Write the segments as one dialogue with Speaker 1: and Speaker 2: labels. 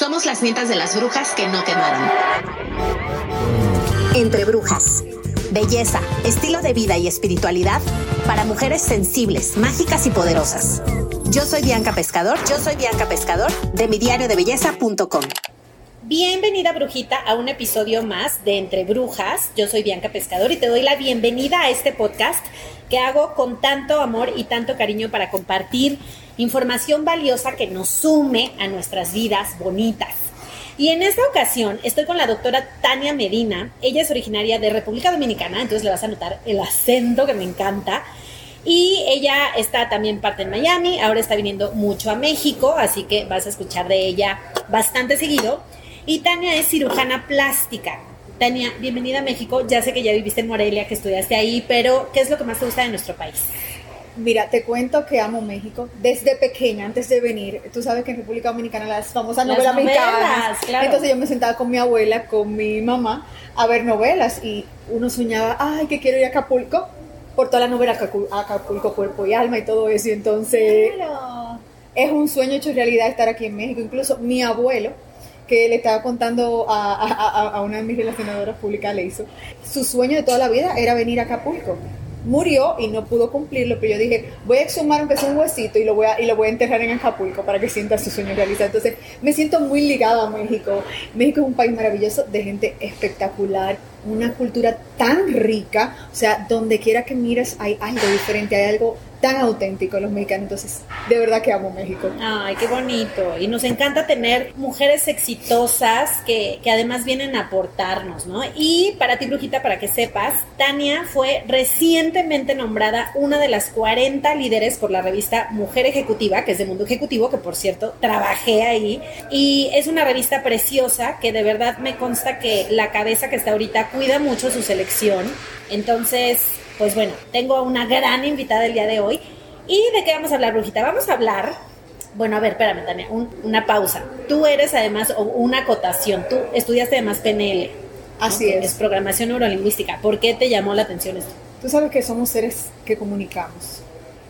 Speaker 1: Somos las nietas de las brujas que no quemaron.
Speaker 2: Entre brujas. Belleza, estilo de vida y espiritualidad para mujeres sensibles, mágicas y poderosas. Yo soy Bianca Pescador, yo soy Bianca Pescador de mi diario de belleza.com.
Speaker 3: Bienvenida, brujita, a un episodio más de Entre Brujas. Yo soy Bianca Pescador y te doy la bienvenida a este podcast que hago con tanto amor y tanto cariño para compartir información valiosa que nos sume a nuestras vidas bonitas. Y en esta ocasión estoy con la doctora Tania Medina. Ella es originaria de República Dominicana, entonces le vas a notar el acento que me encanta. Y ella está también parte en Miami, ahora está viniendo mucho a México, así que vas a escuchar de ella bastante seguido. Y Tania es cirujana plástica. Tania, bienvenida a México. Ya sé que ya viviste en Morelia, que estudiaste ahí, pero ¿qué es lo que más te gusta de nuestro país?
Speaker 4: Mira, te cuento que amo México desde pequeña, antes de venir. Tú sabes que en República Dominicana las famosas
Speaker 3: Las
Speaker 4: novelas mexicanas.
Speaker 3: claro.
Speaker 4: Entonces yo me sentaba con mi abuela, con mi mamá, a ver novelas y uno soñaba, ay, que quiero ir a Acapulco por toda la novela Acacu- Acapulco, Cuerpo y Alma y todo eso. Y entonces es un sueño hecho realidad estar aquí en México. Incluso mi abuelo, que le estaba contando a, una de mis relacionadoras públicas, le hizo, su sueño de toda la vida era venir a Acapulco. Murió y no pudo cumplirlo, pero yo dije, voy a exhumar aunque sea un huesito y lo voy a, y lo voy a enterrar en Acapulco para que sienta su sueño realizado. Entonces, me siento muy ligada a México. México es un país maravilloso de gente espectacular, una cultura tan rica, o sea, donde quiera que mires hay algo diferente, hay algo tan auténtico en los mexicanos. Entonces, de verdad que amo México.
Speaker 3: Ay, qué bonito. Y nos encanta tener mujeres exitosas que, que además vienen a aportarnos, ¿no? Y para ti, Brujita, para que sepas, Tania fue recientemente nombrada una de las 40 líderes por la revista Mujer Ejecutiva, que es de Mundo Ejecutivo, que por cierto trabajé ahí. Y es una revista preciosa que de verdad me consta que la cabeza que está ahorita cuida mucho su selección. Entonces, pues bueno, tengo a una gran invitada el día de hoy. ¿Y de qué vamos a hablar, Brujita? Vamos a hablar bueno, a ver, espérame, Tania, un- una pausa. Tú eres además, una acotación, tú estudiaste además PNL.
Speaker 4: Así es.
Speaker 3: Es programación neurolingüística. ¿Por qué te llamó la atención esto?
Speaker 4: Tú sabes que somos seres que comunicamos.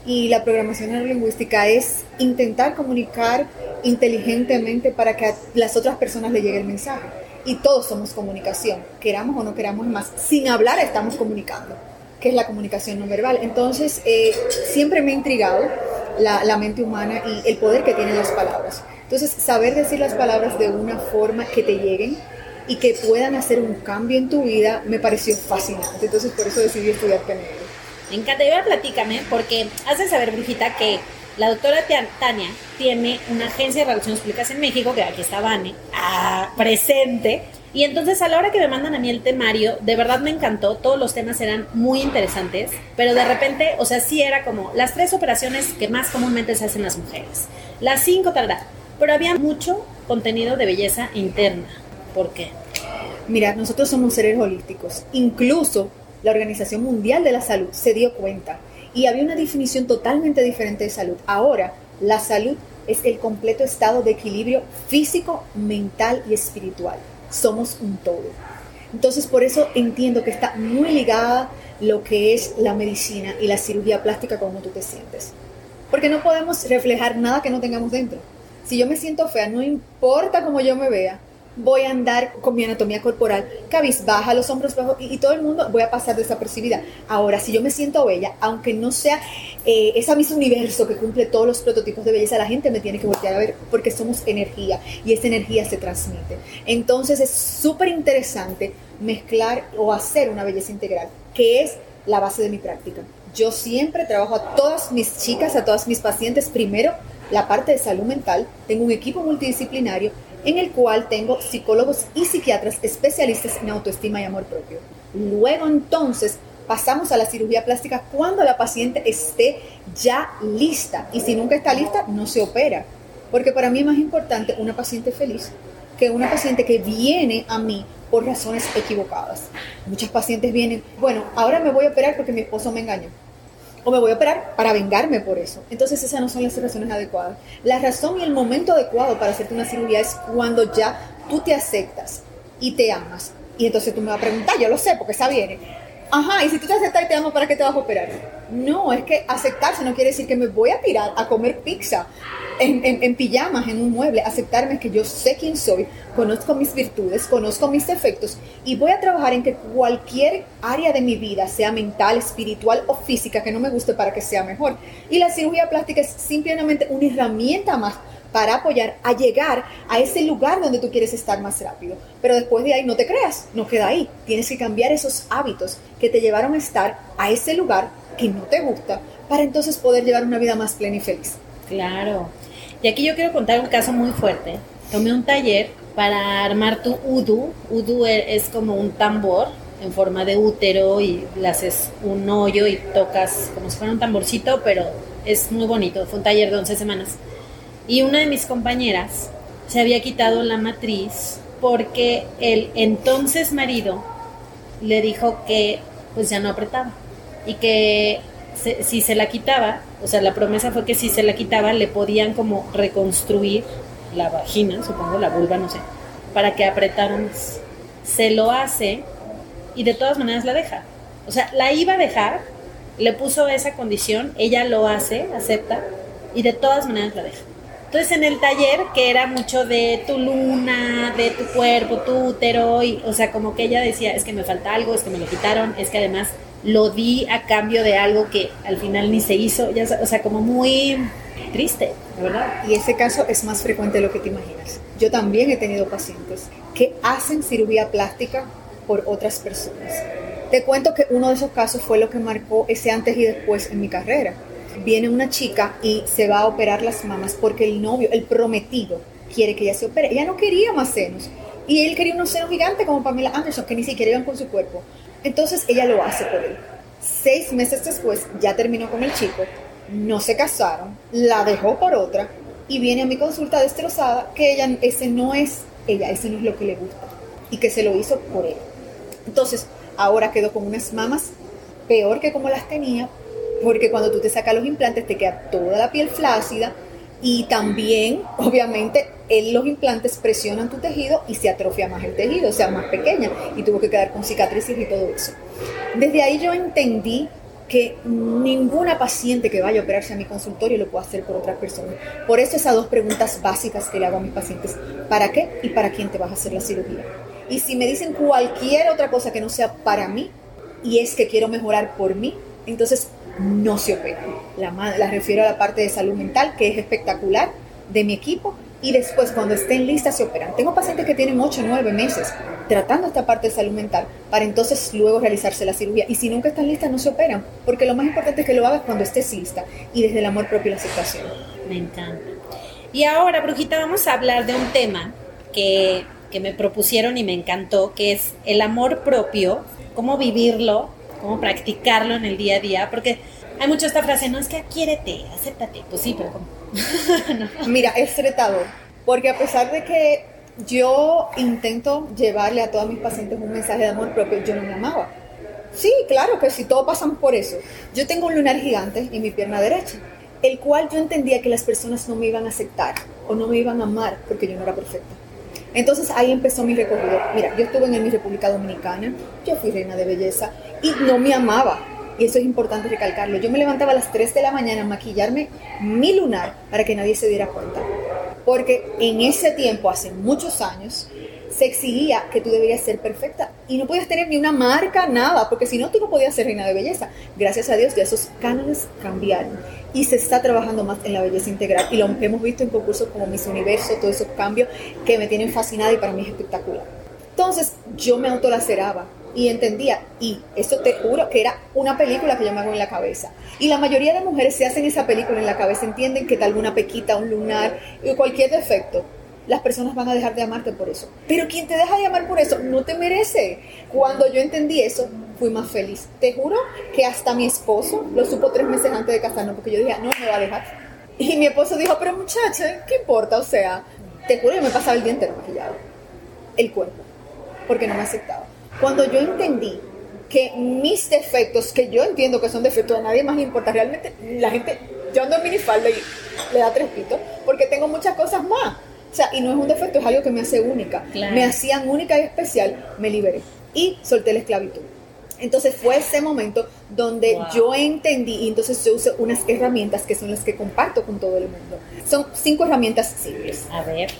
Speaker 4: Y la programación neurolingüística es intentar comunicar inteligentemente para que a las otras personas le llegue el mensaje. Y todos somos comunicación, queramos o no queramos más. Sin hablar estamos comunicando, que es la comunicación no verbal. Entonces, eh, siempre me ha intrigado la, la mente humana y el poder que tienen las palabras. Entonces, saber decir las palabras de una forma que te lleguen y que puedan hacer un cambio en tu vida me pareció fascinante. Entonces, por eso decidí estudiar PNL.
Speaker 3: Me encanta. Platícame, porque hace saber, Brujita, que la doctora Tania tiene una agencia de relaciones públicas en México, que aquí está Vane, ah, presente. Y entonces a la hora que me mandan a mí el temario, de verdad me encantó, todos los temas eran muy interesantes, pero de repente, o sea, sí era como las tres operaciones que más comúnmente se hacen las mujeres, las cinco tal, pero había mucho contenido de belleza interna. ¿Por qué?
Speaker 4: Mira, nosotros somos seres holísticos. Incluso la Organización Mundial de la Salud se dio cuenta y había una definición totalmente diferente de salud. Ahora, la salud es el completo estado de equilibrio físico, mental y espiritual. Somos un todo. Entonces, por eso entiendo que está muy ligada lo que es la medicina y la cirugía plástica como tú te sientes. Porque no podemos reflejar nada que no tengamos dentro. Si yo me siento fea, no importa cómo yo me vea, voy a andar con mi anatomía corporal cabizbaja, los hombros bajos y, todo el mundo voy a pasar desapercibida. Ahora, si yo me siento bella, aunque no sea eh, esa misma universo que cumple todos los prototipos de belleza, la gente me tiene que voltear a ver porque somos energía y esa energía se transmite. Entonces es súper interesante mezclar o hacer una belleza integral, que es la base de mi práctica. Yo siempre trabajo a todas mis chicas, a todas mis pacientes, primero la parte de salud mental, tengo un equipo multidisciplinario en el cual tengo psicólogos y psiquiatras especialistas en autoestima y amor propio. Luego entonces pasamos a la cirugía plástica cuando la paciente esté ya lista y si nunca está lista no se opera. Porque para mí es más importante una paciente feliz que una paciente que viene a mí por razones equivocadas. Muchas pacientes vienen, bueno, ahora me voy a operar porque mi esposo me engañó. O me voy a operar para vengarme por eso. Entonces esas no son las razones adecuadas. La razón y el momento adecuado para hacerte una cirugía es cuando ya tú te aceptas y te amas. Y entonces tú me vas a preguntar, yo lo sé porque esa viene. Ajá, y si tú te aceptas y te amo, ¿para qué te vas a operar? No, es que aceptarse no quiere decir que me voy a tirar a comer pizza en, en, pijamas, en un mueble. Aceptarme que yo sé quién soy, conozco mis virtudes, conozco mis defectos y voy a trabajar en que cualquier área de mi vida, sea mental, espiritual o física, que no me guste para que sea mejor. Y la cirugía plástica es simplemente una herramienta más para apoyar a llegar a ese lugar donde tú quieres estar más rápido. Pero después de ahí no te creas, no queda ahí. Tienes que cambiar esos hábitos que te llevaron a estar a ese lugar que no te gusta para entonces poder llevar una vida más plena y feliz.
Speaker 3: Claro. Y aquí yo quiero contar un caso muy fuerte. Tomé un taller para armar tu udu. Udu e, es como un tambor en forma de útero y le haces un hoyo y tocas como si fuera un tamborcito, pero es muy bonito. Fue un taller de 11 semanas. Y una de mis compañeras se había quitado la matriz porque el entonces marido le dijo que pues ya no apretaba y que si se la quitaba, o sea, la promesa fue que si se la quitaba le podían como reconstruir la vagina, supongo, la vulva, no sé, para que apretara más. Se lo hace y de todas maneras la deja. O sea, la iba a dejar, le puso esa condición, ella lo hace, acepta y de todas maneras la deja. Entonces en el taller, que era mucho de tu luna, de tu cuerpo, tu útero, y, o sea, como que ella decía, es que me falta algo, es que me lo quitaron, es que además lo di a cambio de algo que al final ni se hizo, ya, o sea, como muy triste, ¿verdad?
Speaker 4: Y ese caso es más frecuente de lo que te imaginas. Yo también he tenido pacientes que hacen cirugía plástica por otras personas. Te cuento que uno de esos casos fue lo que marcó ese antes y después en mi carrera viene una chica y se va a operar las mamas porque el novio, el prometido, quiere que ella se opere. Ella no quería más senos. Y él quería unos senos gigantes como Pamela Anderson, que ni siquiera iban con su cuerpo. Entonces ella lo hace por él. Seis meses después ya terminó con el chico, no se casaron, la dejó por otra y viene a mi consulta destrozada que ella, ese no es ella, ese no es lo que le gusta y que se lo hizo por él. Entonces ahora quedó con unas mamas peor que como las tenía porque cuando tú te sacas los implantes te queda toda la piel flácida y también, obviamente, los implantes presionan tu tejido y se atrofia más el tejido, sea, más pequeña, y tuvo que quedar con cicatrices y todo eso. Desde ahí yo entendí que ninguna paciente que vaya a operarse a mi consultorio lo puede hacer por otra persona. Por eso esas dos preguntas básicas que le hago a mis pacientes, ¿para qué y para quién te vas a hacer la cirugía? Y si me dicen cualquier otra cosa que no sea para mí, y es que quiero mejorar por mí, entonces no se operan. La, la refiero a la parte de salud mental, que es espectacular, de mi equipo, y después cuando estén listas se operan. Tengo pacientes que tienen 8 o 9 meses tratando esta parte de salud mental para entonces luego realizarse la cirugía. Y si nunca están listas, no se operan, porque lo más importante es que lo hagas cuando estés lista y desde el amor propio y la aceptación.
Speaker 3: Me encanta. Y ahora, Brujita, vamos a hablar de un tema que, que me propusieron y me encantó, que es el amor propio, cómo vivirlo cómo practicarlo en el día a día, porque hay mucho esta frase, no es que quiérete, acéptate, pues sí, pero ¿cómo?
Speaker 4: Mira, es retador, porque a pesar de que yo intento llevarle a todos mis pacientes un mensaje de amor propio, yo no me amaba. Sí, claro que sí, todos pasan por eso. Yo tengo un lunar gigante en mi pierna derecha, el cual yo entendía que las personas no me iban a aceptar o no me iban a amar porque yo no era perfecta. Entonces ahí empezó mi recorrido. Mira, yo estuve en mi República Dominicana, yo fui reina de belleza y no me amaba. Y eso es importante recalcarlo. Yo me levantaba a las 3 de la mañana a maquillarme mi lunar para que nadie se diera cuenta. Porque en ese tiempo, hace muchos años, se exigía que tú deberías ser perfecta y no podías tener ni una marca, nada, porque si no, tú no podías ser reina de belleza. Gracias a Dios ya esos cánones cambiaron y se está trabajando más en la belleza integral y lo hemos visto en concursos como Miss Universo, todos esos cambios que me tienen fascinada y para mí es espectacular. Entonces yo me autolaceraba y entendía, y eso te juro que era una película que yo me hago en la cabeza. Y la mayoría de mujeres se hacen esa película en la cabeza, entienden que tal alguna pequita, un lunar, cualquier defecto las personas van a dejar de amarte por eso. Pero quien te deja de amar por eso no te merece. Cuando yo entendí eso, fui más feliz. Te juro que hasta mi esposo lo supo tres meses antes de casarnos, porque yo dije, no, me va a dejar. Y mi esposo dijo, pero muchacha, ¿qué importa? O sea, te juro que me pasaba el día entero maquillado. El cuerpo. Porque no me aceptaba. Cuando yo entendí que mis defectos, que yo entiendo que son defectos, a nadie más le importa, realmente la gente, yo ando en minifalda y le da tres pitos, porque tengo muchas cosas más o sea, y no es un defecto, es algo que me hace única. Me hacían única y especial, me liberé y solté la esclavitud. Entonces fue ese momento donde
Speaker 3: Wow.
Speaker 4: yo entendí y entonces yo uso unas herramientas que son las que comparto con todo el mundo. Son cinco herramientas simples.
Speaker 3: A ver.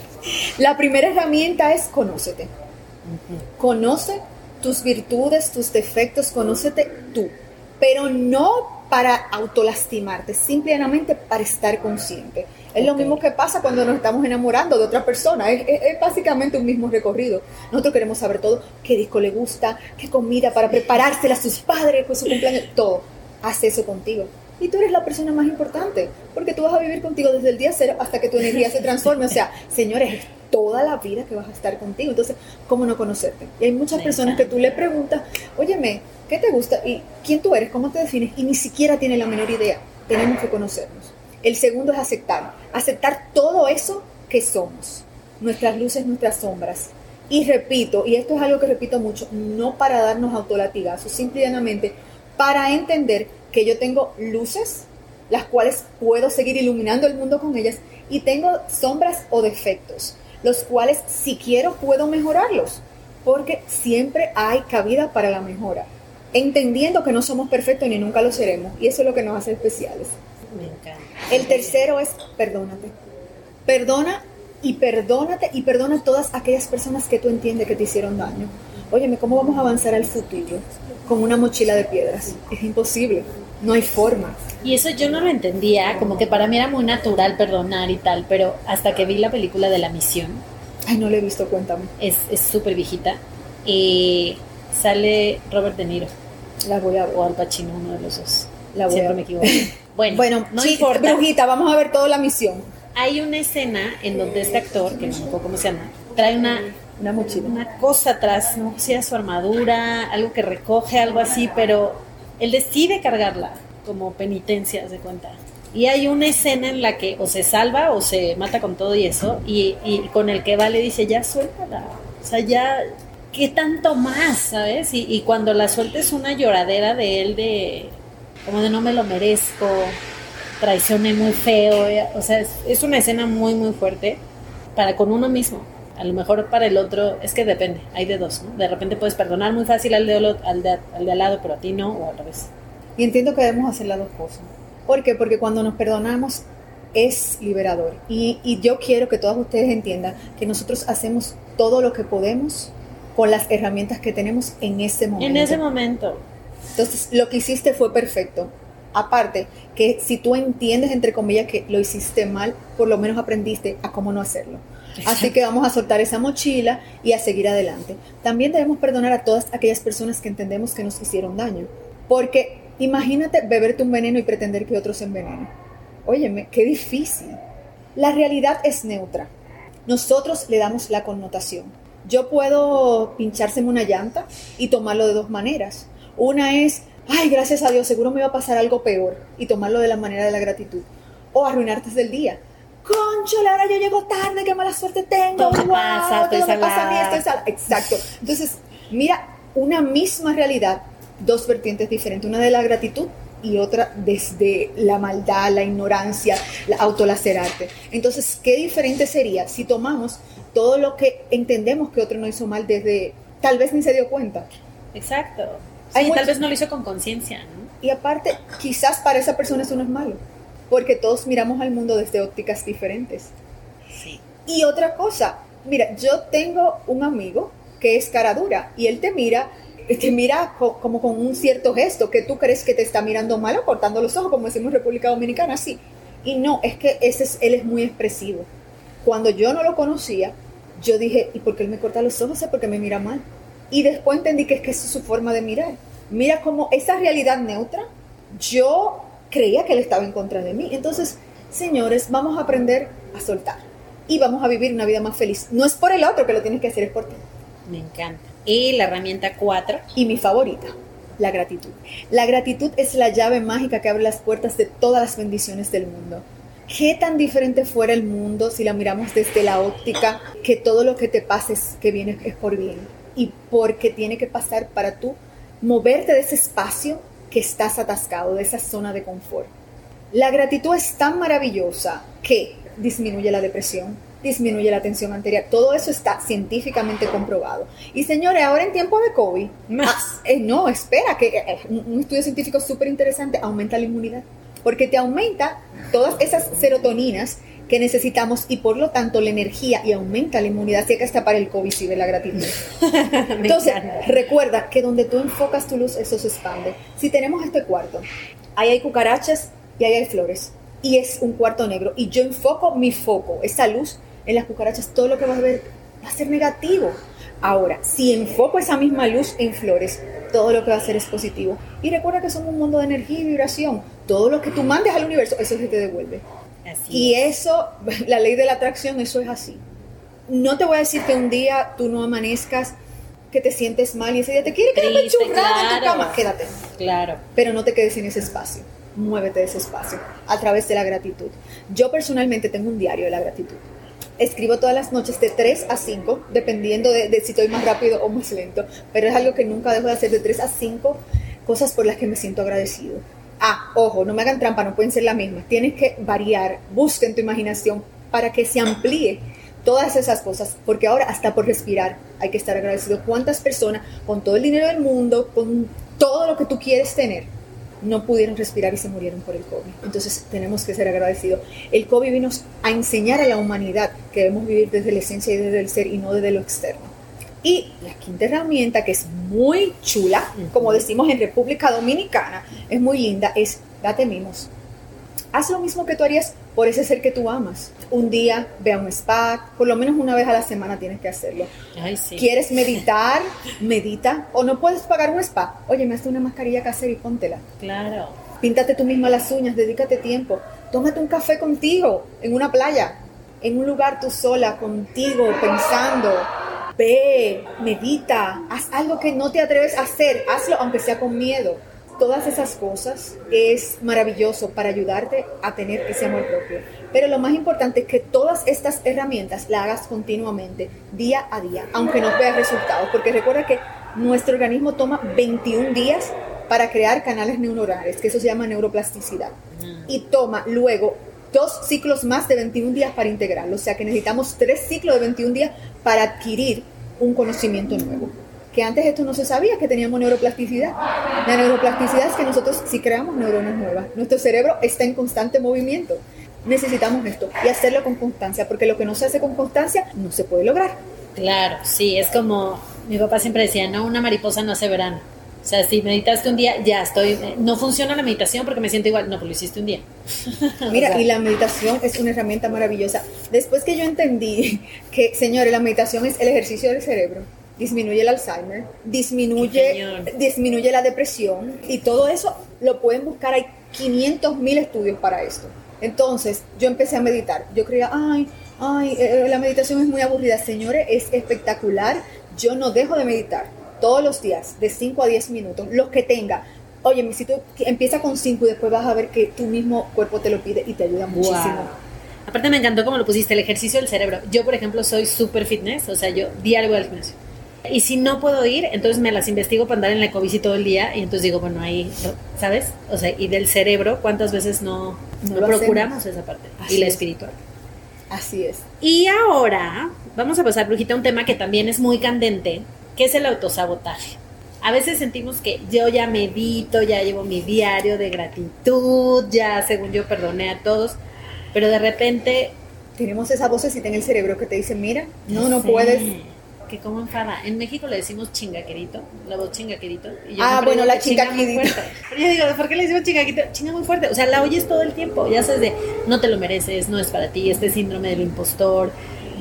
Speaker 4: La primera herramienta es conócete. Conoce tus virtudes, tus defectos, conócete tú, pero no para autolastimarte, simplemente para estar consciente. Es lo mismo que pasa cuando nos estamos enamorando de otra persona, es, es- es básicamente un mismo recorrido. Nosotros queremos saber todo, qué disco le gusta, qué comida para preparársela a sus padres, con su cumpleaños, todo. Haz eso contigo. Y tú eres la persona más importante, porque tú vas a vivir contigo desde el día cero hasta que tu energía se transforme. O sea, señores, es toda la vida que vas a estar contigo. Entonces, ¿cómo no conocerte? Y hay muchas
Speaker 3: Me
Speaker 4: personas que tú le preguntas, óyeme, ¿qué te gusta? ¿Y quién tú eres? ¿Cómo te defines? Y ni siquiera tiene la menor idea. Tenemos que conocernos. El segundo es aceptar. Aceptar todo eso que somos. Nuestras luces, nuestras sombras. Y repito, y esto es algo que repito mucho, no para darnos autolatigazos, simplemente para entender que yo tengo luces, las cuales puedo seguir iluminando el mundo con ellas, y tengo sombras o defectos, los cuales si quiero puedo mejorarlos, porque siempre hay cabida para la mejora, entendiendo que no somos perfectos ni nunca lo seremos, y eso es lo que nos hace especiales.
Speaker 3: Me encanta.
Speaker 4: El tercero es perdónate. Perdona y perdónate y perdona a todas aquellas personas que tú entiendes que te hicieron daño. Óyeme, ¿cómo vamos a avanzar al futuro con una mochila de piedras? Es imposible, no hay forma.
Speaker 3: Y eso yo no lo entendía, como que para mí era muy natural perdonar y tal, pero hasta que vi la película de La Misión,
Speaker 4: Ay, no lo he visto, cuéntame.
Speaker 3: es es súper viejita, y sale Robert De Niro
Speaker 4: La voy a ver.
Speaker 3: o Al Pacino, uno de los dos.
Speaker 4: La voy
Speaker 3: Siempre
Speaker 4: a
Speaker 3: me
Speaker 4: ver.
Speaker 3: equivoco. Bueno,
Speaker 4: Bueno,
Speaker 3: no
Speaker 4: sí,
Speaker 3: importa.
Speaker 4: Brujita, vamos a ver toda la misión.
Speaker 3: Hay una escena en donde este actor, que no me acuerdo cómo se llama, trae una,
Speaker 4: Una mochila.
Speaker 3: una cosa atrás, no sé si era su armadura, algo que recoge, algo así, pero él decide cargarla como penitencia, de cuenta. Y hay una escena en la que o se salva o se mata con todo y eso, y, y con el que va le dice, ya suéltala. O sea, ya, ¿qué tanto más, sabes? Y, y cuando la suelta es una lloradera de él de, como de no me lo merezco, traicioné muy feo, eh, o sea, es una escena muy, muy fuerte para con uno mismo. A lo mejor para el otro, es que depende, hay de dos, ¿no? De repente puedes perdonar muy fácil al de, al de, al de al lado, pero a ti no, o al revés.
Speaker 4: Y entiendo que debemos hacer las dos cosas. ¿Por qué? Porque cuando nos perdonamos es liberador. Y, y yo quiero que todos ustedes entiendan que nosotros hacemos todo lo que podemos con las herramientas que tenemos en ese momento.
Speaker 3: En ese momento.
Speaker 4: Entonces, lo que hiciste fue perfecto. Aparte, que si tú entiendes, entre comillas, que lo hiciste mal, por lo menos aprendiste a cómo no hacerlo. Así que vamos a soltar esa mochila y a seguir adelante. También debemos perdonar a todas aquellas personas que entendemos que nos hicieron daño. Porque imagínate beberte un veneno y pretender que otros se envenenen. Óyeme, qué difícil. La realidad es neutra. Nosotros le damos la connotación. Yo puedo pinchárseme una llanta y tomarlo de dos maneras. Una es, ay, gracias a Dios, seguro me va a pasar algo peor y tomarlo de la manera de la gratitud. O arruinarte del día. Concho, ahora yo llego tarde, qué mala suerte tengo.
Speaker 3: Todo
Speaker 4: wow,
Speaker 3: pasa,
Speaker 4: todo me pasa a mí, estoy salada. Exacto. Entonces, mira, una misma realidad, dos vertientes diferentes. Una de la gratitud y otra desde la maldad, la ignorancia, la autolacerarte. Entonces, ¿qué diferente sería si tomamos todo lo que entendemos que otro no hizo mal desde, tal vez ni se dio cuenta?
Speaker 3: Exacto.
Speaker 4: Hay
Speaker 3: Sí, tal vez no lo hizo con conciencia, ¿no?
Speaker 4: Y aparte, quizás para esa persona eso no es malo, porque todos miramos al mundo desde ópticas diferentes.
Speaker 3: Sí.
Speaker 4: Y otra cosa, mira, yo tengo un amigo que es cara dura y él te mira, te mira co- como con un cierto gesto que tú crees que te está mirando mal o cortando los ojos, como decimos en República Dominicana, sí. Y no, es que ese es, él es muy expresivo. Cuando yo no lo conocía, yo dije, ¿y por qué él me corta los ojos? Es porque me mira mal. Y después entendí que es que es su forma de mirar. Mira como esa realidad neutra, yo creía que él estaba en contra de mí. Entonces, señores, vamos a aprender a soltar y vamos a vivir una vida más feliz. No es por el otro que lo tienes que hacer, es por ti.
Speaker 3: Me encanta. Y la herramienta 4,
Speaker 4: Y mi favorita, la gratitud. La gratitud es la llave mágica que abre las puertas de todas las bendiciones del mundo. ¿Qué tan diferente fuera el mundo si la miramos desde la óptica que todo lo que te pase es, que viene es por bien y porque tiene que pasar para tú moverte de ese espacio que estás atascado, de esa zona de confort? La gratitud es tan maravillosa que disminuye la depresión, disminuye la tensión arterial. Todo eso está científicamente comprobado. Y señores, ahora en tiempo de COVID,
Speaker 3: Más.
Speaker 4: ah, eh, no, espera, que eh, un un estudio científico súper interesante aumenta la inmunidad, porque te aumenta todas esas serotoninas que necesitamos y por lo tanto la energía y aumenta la inmunidad, que hasta para el COVID sirve la gratitud. Entonces, recuerda que donde tú enfocas tu luz, eso se expande. Si tenemos este cuarto, ahí hay cucarachas y ahí hay flores. Y es un cuarto negro. Y yo enfoco mi foco, esa luz, en las cucarachas, todo lo que vas a ver va a ser negativo. Ahora, si enfoco esa misma luz en flores, todo lo que va a ser es positivo. Y recuerda que somos un mundo de energía y vibración. Todo lo que tú mandes al universo, eso se te devuelve.
Speaker 3: Así
Speaker 4: Y
Speaker 3: es.
Speaker 4: eso, la ley de la atracción, eso es así. No te voy a decir que un día tú no amanezcas, que te sientes mal y ese día te quieres quedar
Speaker 3: Triste,
Speaker 4: pechurrada en tu cama, quédate.
Speaker 3: Claro.
Speaker 4: Pero no te quedes en ese espacio. Muévete de ese espacio a través de la gratitud. Yo personalmente tengo un diario de la gratitud. Escribo todas las noches de 3 a 5, dependiendo de, de si estoy más rápido o más lento. Pero es algo que nunca dejo de hacer de 3 a 5 cosas por las que me siento agradecido. Ah, ojo, no me hagan trampa, no pueden ser las mismas. Tienes que variar, busca en tu imaginación para que se amplíe todas esas cosas, porque ahora hasta por respirar hay que estar agradecido. ¿Cuántas personas con todo el dinero del mundo, con todo lo que tú quieres tener, no pudieron respirar y se murieron por el COVID? Entonces tenemos que ser agradecidos. El COVID vino a enseñar a la humanidad que debemos vivir desde la esencia y desde el ser y no desde lo externo. Y la quinta herramienta, que es muy chula, como decimos en República Dominicana, es muy linda, es date mimos. Haz lo mismo que tú harías por ese ser que tú amas. Un día ve a un spa, por lo menos una vez a la semana tienes que hacerlo.
Speaker 3: Ay, sí.
Speaker 4: ¿Quieres meditar? Medita. O no puedes pagar un spa. Oye, me hace una mascarilla casera y póntela.
Speaker 3: Claro.
Speaker 4: Píntate tú misma las uñas, dedícate tiempo. Tómate un café contigo en una playa, en un lugar tú sola, contigo, pensando. Ve, medita, haz algo que no te atreves a hacer, hazlo aunque sea con miedo. Todas esas cosas es maravilloso para ayudarte a tener ese amor propio. Pero lo más importante es que todas estas herramientas las hagas continuamente, día a día, aunque no veas resultados. Porque recuerda que nuestro organismo toma 21 días para crear canales neuronales, que eso se llama neuroplasticidad. Y toma luego dos ciclos más de 21 días para integrarlo. O sea que necesitamos tres ciclos de 21 días para adquirir un conocimiento nuevo. Que antes esto no se sabía, que teníamos neuroplasticidad. La neuroplasticidad es que nosotros sí creamos neuronas nuevas. Nuestro cerebro está en constante movimiento. Necesitamos esto y hacerlo con constancia, porque lo que no se hace con constancia no se puede lograr.
Speaker 3: Claro, sí, es como mi papá siempre decía, no, una mariposa no hace verano. O sea, si meditaste un día, ya estoy, no funciona la meditación porque me siento igual, no, pues lo hiciste un día.
Speaker 4: Mira,
Speaker 3: O sea,
Speaker 4: y la meditación es una herramienta maravillosa. Después que yo entendí que, señores, la meditación es el ejercicio del cerebro, disminuye el Alzheimer, disminuye, disminuye la depresión y todo eso lo pueden buscar. Hay 500 mil estudios para esto. Entonces, yo empecé a meditar. Yo creía, ay, ay, eh, la meditación es muy aburrida. Señores, es espectacular. Yo no dejo de meditar todos los días, de 5 a 10 minutos, los que tenga. Oye, si tú empieza con 5 y después vas a ver que tu mismo cuerpo te lo pide y te ayuda muchísimo.
Speaker 3: Wow. Aparte me encantó como lo pusiste, el ejercicio del cerebro. Yo, por ejemplo, soy súper fitness, o sea, yo diario al gimnasio. Y si no puedo ir, entonces me las investigo para andar en la ecobici todo el día y entonces digo, bueno, ahí, ¿sabes? O sea, y del cerebro, ¿cuántas veces no,
Speaker 4: No
Speaker 3: no procuramos
Speaker 4: hacemos.
Speaker 3: esa parte?
Speaker 4: Así
Speaker 3: y la
Speaker 4: es.
Speaker 3: espiritual.
Speaker 4: Así es.
Speaker 3: Y ahora vamos a pasar, Brujita, a un tema que también es muy candente, que es el autosabotaje. A veces sentimos que yo ya medito, ya llevo mi diario de gratitud, ya según yo perdoné a todos, pero de repente...
Speaker 4: Tenemos esa vocecita en el cerebro que te dice, mira, no, no
Speaker 3: sé,
Speaker 4: puedes.
Speaker 3: Que como enfada. En México le decimos chingaquerito, la voz chingaquerito. y yo
Speaker 4: Ah, bueno, la
Speaker 3: chinga
Speaker 4: chingaquerito.
Speaker 3: fuerte. Pero yo digo, ¿por qué le decimos chingaquito? Chinga muy fuerte. O sea, la oyes todo el tiempo. Ya sabes de, no te lo mereces, no es para ti, este síndrome del impostor,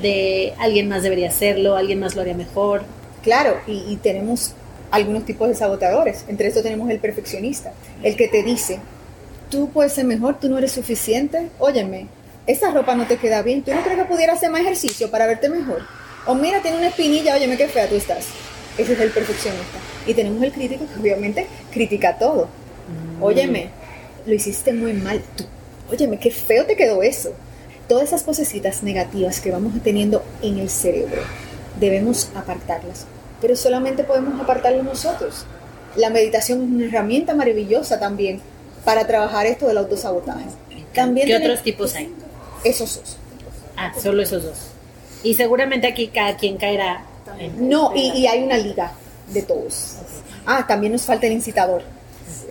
Speaker 3: de alguien más debería hacerlo, alguien más lo haría mejor.
Speaker 4: Claro, y, y tenemos algunos tipos de sabotadores. Entre estos tenemos el perfeccionista, el que te dice, tú puedes ser mejor, tú no eres suficiente. Óyeme, esa ropa no te queda bien. ¿Tú no crees que pudieras hacer más ejercicio para verte mejor? O mira, tiene una espinilla, óyeme, qué fea tú estás. Ese es el perfeccionista. Y tenemos el crítico que obviamente critica todo. Óyeme, lo hiciste muy mal tú. Óyeme, qué feo te quedó eso. Todas esas vocecitas negativas que vamos teniendo en el cerebro, debemos apartarlas. Pero solamente podemos apartarlas nosotros. La meditación es una herramienta maravillosa también para trabajar esto del autosabotaje. También
Speaker 3: ¿Qué otros tipos hay?
Speaker 4: Esos dos.
Speaker 3: Ah, solo esos dos. Y seguramente aquí cada quien caerá. en-
Speaker 4: No, y, y hay una liga de todos. Ah, también nos falta el incitador,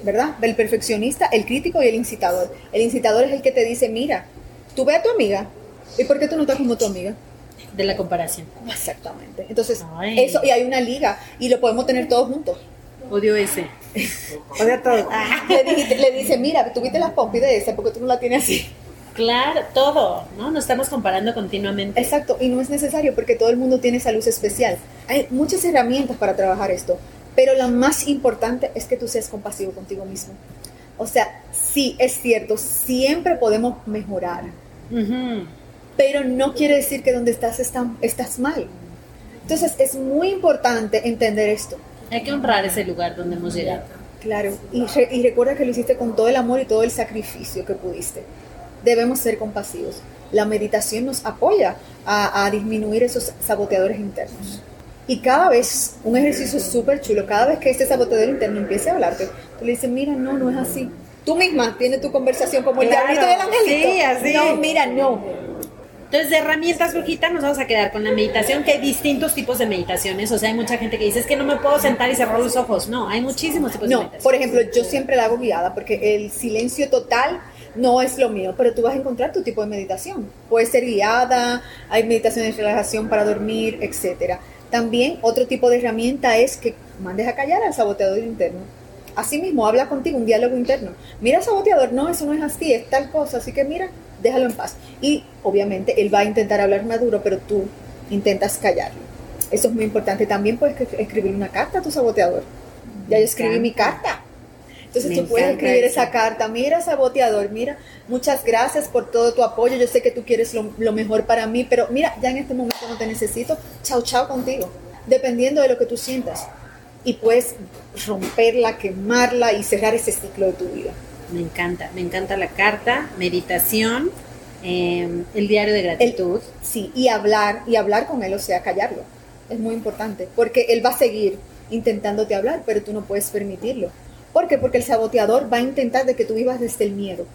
Speaker 4: ¿verdad? Del perfeccionista, el crítico y el incitador. El incitador es el que te dice, mira, tú ve a tu amiga, ¿y por qué tú no estás como tu amiga?
Speaker 3: De la comparación.
Speaker 4: Exactamente. Entonces,
Speaker 3: Ay.
Speaker 4: eso, y hay una liga, y lo podemos tener todos juntos.
Speaker 3: Odio ese. Odio todo.
Speaker 4: Le, dijiste- le dice, mira, tú viste las pompis de esa, porque tú no la tienes así.
Speaker 3: Claro, todo, ¿no? Nos estamos comparando continuamente.
Speaker 4: Exacto, y no es necesario porque todo el mundo tiene esa luz especial. Hay muchas herramientas para trabajar esto, pero la más importante es que tú seas compasivo contigo mismo. O sea, sí, es cierto, siempre podemos mejorar. Pero no quiere decir que donde estás está- estás mal. Entonces es muy importante entender esto.
Speaker 3: Hay que honrar ese lugar donde hemos llegado.
Speaker 4: Claro, y, re- y recuerda que lo hiciste con todo el amor y todo el sacrificio que pudiste. Debemos ser compasivos. La meditación nos apoya a, a disminuir esos saboteadores internos. Y cada vez, un ejercicio súper chulo, cada vez que este saboteador interno empiece a hablarte, tú le dices, mira, no, no es así. Tú misma tienes tu conversación como el
Speaker 3: Claro,
Speaker 4: diablito del angelito.
Speaker 3: sí, así.
Speaker 4: No, mira, no.
Speaker 3: Entonces, de herramientas, brujita, nos vamos a quedar con la meditación, que hay distintos tipos de meditaciones. O sea, hay mucha gente que dice, es que no me puedo sentar y cerrar los ojos. No, hay muchísimos tipos de
Speaker 4: No,
Speaker 3: meditación.
Speaker 4: por ejemplo, yo siempre la hago guiada porque el silencio total no es lo mío, pero tú vas a encontrar tu tipo de meditación. Puede ser guiada, hay meditaciones de relajación para dormir, etcétera. También otro tipo de herramienta es que mandes a callar al saboteador interno. Asimismo, habla contigo, un diálogo interno. Mira, saboteador, no, eso no es así, es tal cosa, así que mira, déjalo en paz. Y obviamente él va a intentar hablar maduro, pero tú intentas callarlo. Eso es muy importante. También puedes escribir una carta a tu saboteador. Ya yo escribí mi carta. Entonces
Speaker 3: Me
Speaker 4: tú puedes escribir
Speaker 3: eso.
Speaker 4: esa carta. Mira, saboteador, mira, muchas gracias por todo tu apoyo. Yo sé que tú quieres lo, lo mejor para mí, pero mira, ya en este momento no te necesito. Chao, chao contigo. Dependiendo de lo que tú sientas. Y puedes romperla, quemarla y cerrar ese ciclo de tu vida.
Speaker 3: Me encanta, me encanta la carta, meditación, eh, el diario de gratitud.
Speaker 4: Sí, y hablar, y hablar con él, o sea, callarlo. Es muy importante, porque él va a seguir intentándote hablar, pero tú no puedes permitirlo. ¿Por qué? Porque el saboteador va a intentar de que tú vivas desde el miedo.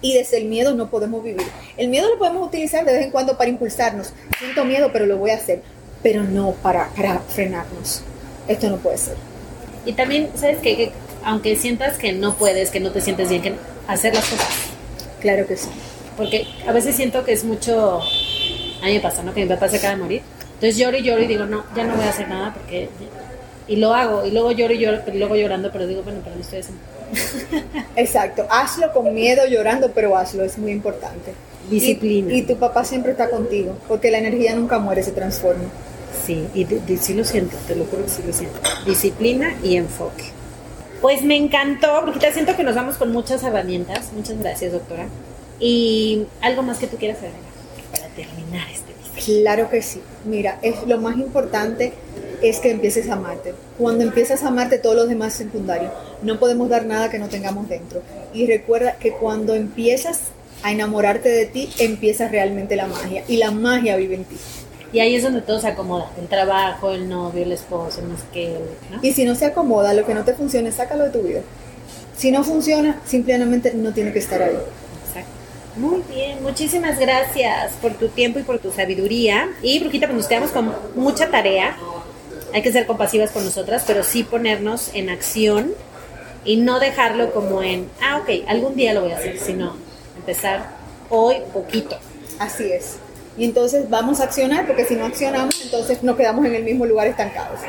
Speaker 4: Y desde el miedo no podemos vivir. El miedo lo podemos utilizar de vez en cuando para impulsarnos. Siento miedo, pero lo voy a hacer. Pero no para, para frenarnos. Esto no puede ser.
Speaker 3: Y también, ¿sabes qué? Que aunque sientas que no puedes, que no te sientes bien, que hacer las cosas.
Speaker 4: Claro que sí.
Speaker 3: Porque a veces siento que es mucho... A mí me pasa, ¿no? Que mi papá se acaba de morir. Entonces lloro y lloro y digo, no, ya no voy a hacer nada porque... Y lo hago, y luego lloro y lloro, pero luego llorando, pero digo, bueno, pero no estoy haciendo...
Speaker 4: Exacto. Hazlo con miedo, llorando, pero hazlo. Es muy importante.
Speaker 3: Disciplina.
Speaker 4: Y, y tu papá siempre está contigo, porque la energía nunca muere, se transforma.
Speaker 3: Sí, y sí lo siento, te lo juro que sí lo siento. Disciplina y enfoque. Pues me encantó, Brujita, siento que nos vamos con muchas herramientas. Muchas gracias, doctora. Y algo más que tú quieras agregar para terminar este episodio.
Speaker 4: Claro que sí. Mira, es lo más importante es que empieces a amarte. Cuando empiezas a amarte, todo lo demás es secundario. No podemos dar nada que no tengamos dentro. Y recuerda que cuando empiezas a enamorarte de ti, empieza realmente la magia. Y la magia vive en ti.
Speaker 3: Y ahí es donde todo se acomoda. El trabajo, el novio, el esposo, no sé qué, ¿no?
Speaker 4: Y si no se acomoda, lo que no te funcione, sácalo de tu vida. Si no funciona, simplemente no tiene que estar ahí.
Speaker 3: Exacto. Muy bien, muchísimas gracias por tu tiempo y por tu sabiduría. Y Brujita, pues nos quedamos con mucha tarea. Hay que ser compasivas con nosotras, pero sí ponernos en acción y no dejarlo como en, ah, ok, algún día lo voy a hacer, sino empezar hoy poquito.
Speaker 4: Así es. Y entonces vamos a accionar, porque si no accionamos, entonces nos quedamos en el mismo lugar estancados.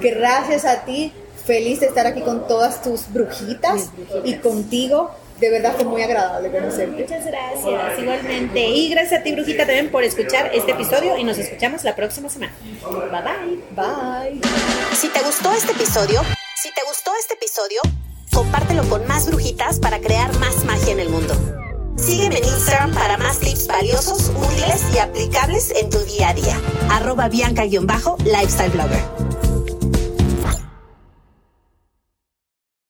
Speaker 4: Que gracias a ti, feliz de estar aquí con todas tus brujitas,
Speaker 3: brujitas.
Speaker 4: y contigo. De verdad fue muy agradable conocerte.
Speaker 3: Muchas gracias, igualmente. Y gracias a ti, Brujita, también por escuchar este episodio y nos escuchamos la próxima semana. Bye bye.
Speaker 4: Bye.
Speaker 2: Si te gustó este episodio, si te gustó este episodio, compártelo con más brujitas para crear más magia en el mundo. Sígueme en Instagram para más tips valiosos, útiles y aplicables en tu día a día. Arroba Bianca-Lifestyle Blogger.